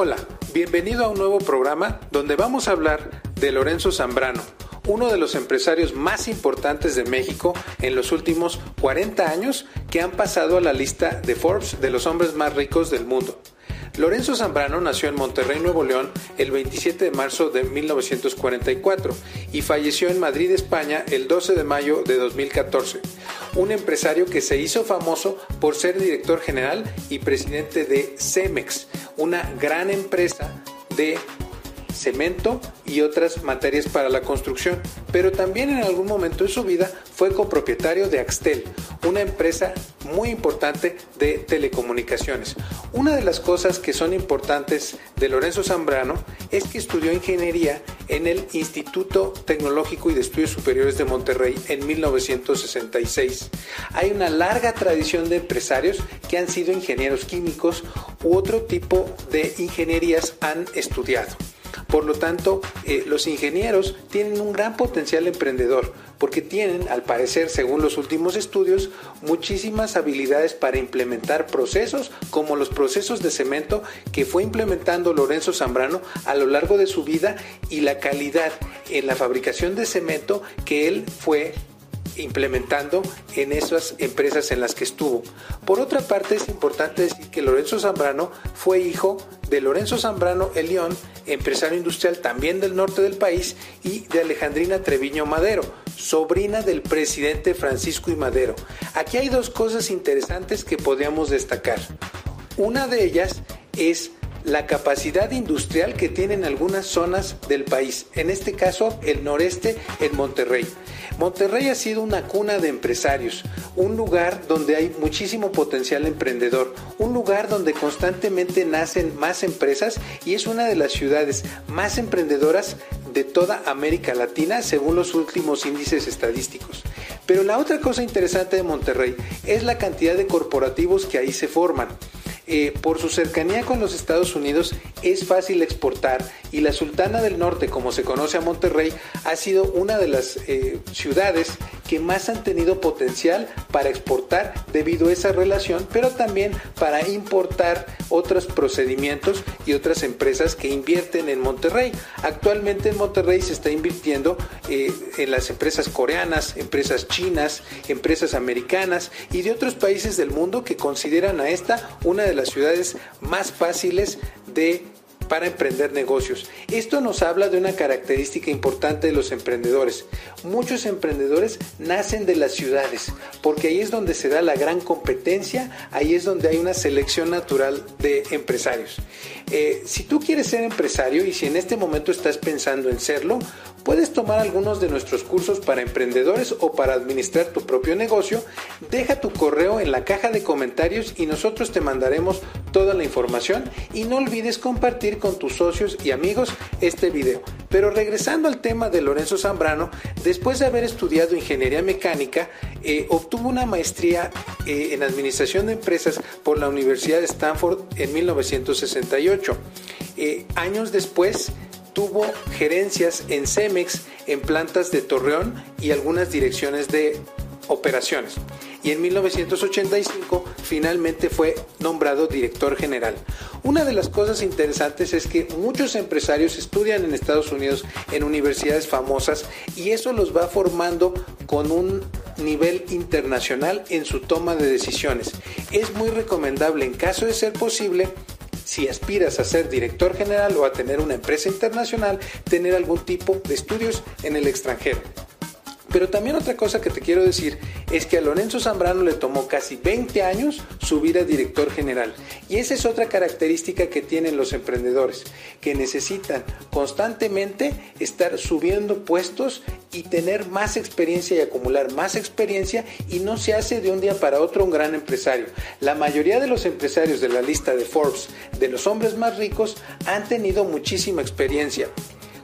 Hola, bienvenido a un nuevo programa donde vamos a hablar de Lorenzo Zambrano, uno de los empresarios más importantes de México en los últimos 40 años que han pasado a la lista de Forbes de los hombres más ricos del mundo. Lorenzo Zambrano nació en Monterrey, Nuevo León, el 27 de marzo de 1944 y falleció en Madrid, España, el 12 de mayo de 2014. Un empresario que se hizo famoso por ser director general y presidente de Cemex, una gran empresa de cemento y otras materias para la construcción, pero también en algún momento de su vida fue copropietario de Axtel, una empresa muy importante de telecomunicaciones. Una de las cosas que son importantes de Lorenzo Zambrano es que estudió ingeniería en el Instituto Tecnológico y de Estudios Superiores de Monterrey en 1966. Hay una larga tradición de empresarios que han sido ingenieros químicos u otro tipo de ingenierías han estudiado. Por lo tanto, eh, los ingenieros tienen un gran potencial emprendedor porque tienen, al parecer, según los últimos estudios, muchísimas habilidades para implementar procesos como los procesos de cemento que fue implementando Lorenzo Zambrano a lo largo de su vida y la calidad en la fabricación de cemento que él fue implementando en esas empresas en las que estuvo. Por otra parte, es importante decir que Lorenzo Zambrano fue hijo de Lorenzo Zambrano Elión, empresario industrial también del norte del país, y de Alejandrina Treviño Madero, sobrina del presidente Francisco y Madero. Aquí hay dos cosas interesantes que podríamos destacar. Una de ellas es la capacidad industrial que tienen algunas zonas del país, en este caso el noreste en Monterrey. Monterrey ha sido una cuna de empresarios, un lugar donde hay muchísimo potencial emprendedor, un lugar donde constantemente nacen más empresas y es una de las ciudades más emprendedoras de toda América Latina según los últimos índices estadísticos. Pero la otra cosa interesante de Monterrey es la cantidad de corporativos que ahí se forman. Eh, por su cercanía con los Estados Unidos es fácil exportar y la Sultana del Norte, como se conoce a Monterrey, ha sido una de las eh, ciudades que más han tenido potencial para exportar debido a esa relación, pero también para importar otros procedimientos y otras empresas que invierten en Monterrey. Actualmente en Monterrey se está invirtiendo eh, en las empresas coreanas, empresas chinas, empresas americanas y de otros países del mundo que consideran a esta una de las ciudades más fáciles de para emprender negocios. Esto nos habla de una característica importante de los emprendedores. Muchos emprendedores nacen de las ciudades, porque ahí es donde se da la gran competencia, ahí es donde hay una selección natural de empresarios. Eh, si tú quieres ser empresario y si en este momento estás pensando en serlo, Puedes tomar algunos de nuestros cursos para emprendedores o para administrar tu propio negocio. Deja tu correo en la caja de comentarios y nosotros te mandaremos toda la información y no olvides compartir con tus socios y amigos este video. Pero regresando al tema de Lorenzo Zambrano, después de haber estudiado ingeniería mecánica, eh, obtuvo una maestría eh, en administración de empresas por la Universidad de Stanford en 1968. Eh, años después, tuvo gerencias en Cemex, en plantas de Torreón y algunas direcciones de operaciones. Y en 1985 finalmente fue nombrado director general. Una de las cosas interesantes es que muchos empresarios estudian en Estados Unidos en universidades famosas y eso los va formando con un nivel internacional en su toma de decisiones. Es muy recomendable en caso de ser posible si aspiras a ser director general o a tener una empresa internacional, tener algún tipo de estudios en el extranjero. Pero también otra cosa que te quiero decir es que a Lorenzo Zambrano le tomó casi 20 años subir a director general. Y esa es otra característica que tienen los emprendedores, que necesitan constantemente estar subiendo puestos y tener más experiencia y acumular más experiencia y no se hace de un día para otro un gran empresario. La mayoría de los empresarios de la lista de Forbes de los hombres más ricos han tenido muchísima experiencia.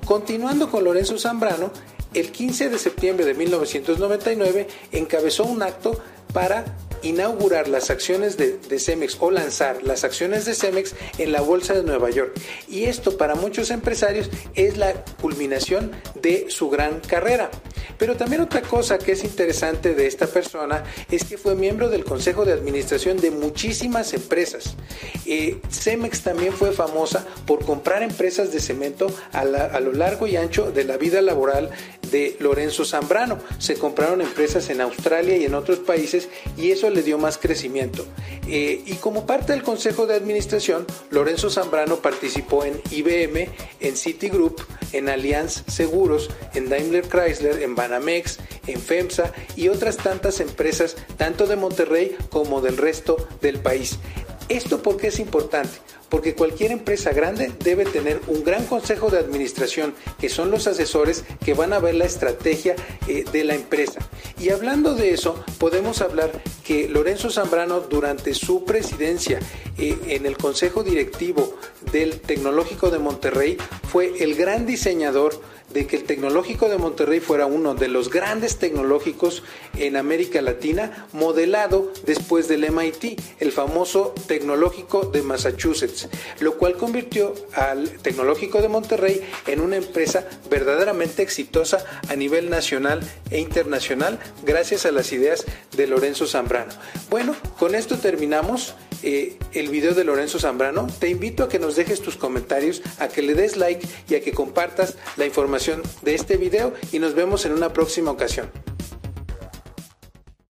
Continuando con Lorenzo Zambrano, el 15 de septiembre de 1999 encabezó un acto para inaugurar las acciones de, Cemex o lanzar las acciones de Cemex en la Bolsa de Nueva York. Y esto para muchos empresarios es la culminación de su gran carrera. Pero también otra cosa que es interesante de esta persona es que fue miembro del Consejo de Administración de muchísimas empresas. Eh, Cemex también fue famosa por comprar empresas de cemento a, lo largo y ancho de la vida laboral de Lorenzo Zambrano. Se compraron empresas en Australia y en otros países y eso le dio más crecimiento. Eh, y como parte del Consejo de Administración, Lorenzo Zambrano participó en IBM, en Citigroup, en Allianz Seguros, en Daimler Chrysler, en Banamex, en FEMSA y otras tantas empresas, tanto de Monterrey como del resto del país. ¿Esto por qué es importante? Porque cualquier empresa grande debe tener un gran consejo de administración, que son los asesores que van a ver la estrategia eh, de la empresa. Y hablando de eso, podemos hablar que Lorenzo Zambrano durante su presidencia eh, en el consejo directivo del Tecnológico de Monterrey fue el gran diseñador de que el Tecnológico de Monterrey fuera uno de los grandes tecnológicos en América Latina, modelado después del MIT, el famoso Tecnológico de Massachusetts, lo cual convirtió al Tecnológico de Monterrey en una empresa verdaderamente exitosa a nivel nacional e internacional gracias a las ideas de Lorenzo Zambrano. Bueno, con esto terminamos. Eh, el video de Lorenzo Zambrano, te invito a que nos dejes tus comentarios, a que le des like y a que compartas la información de este video y nos vemos en una próxima ocasión.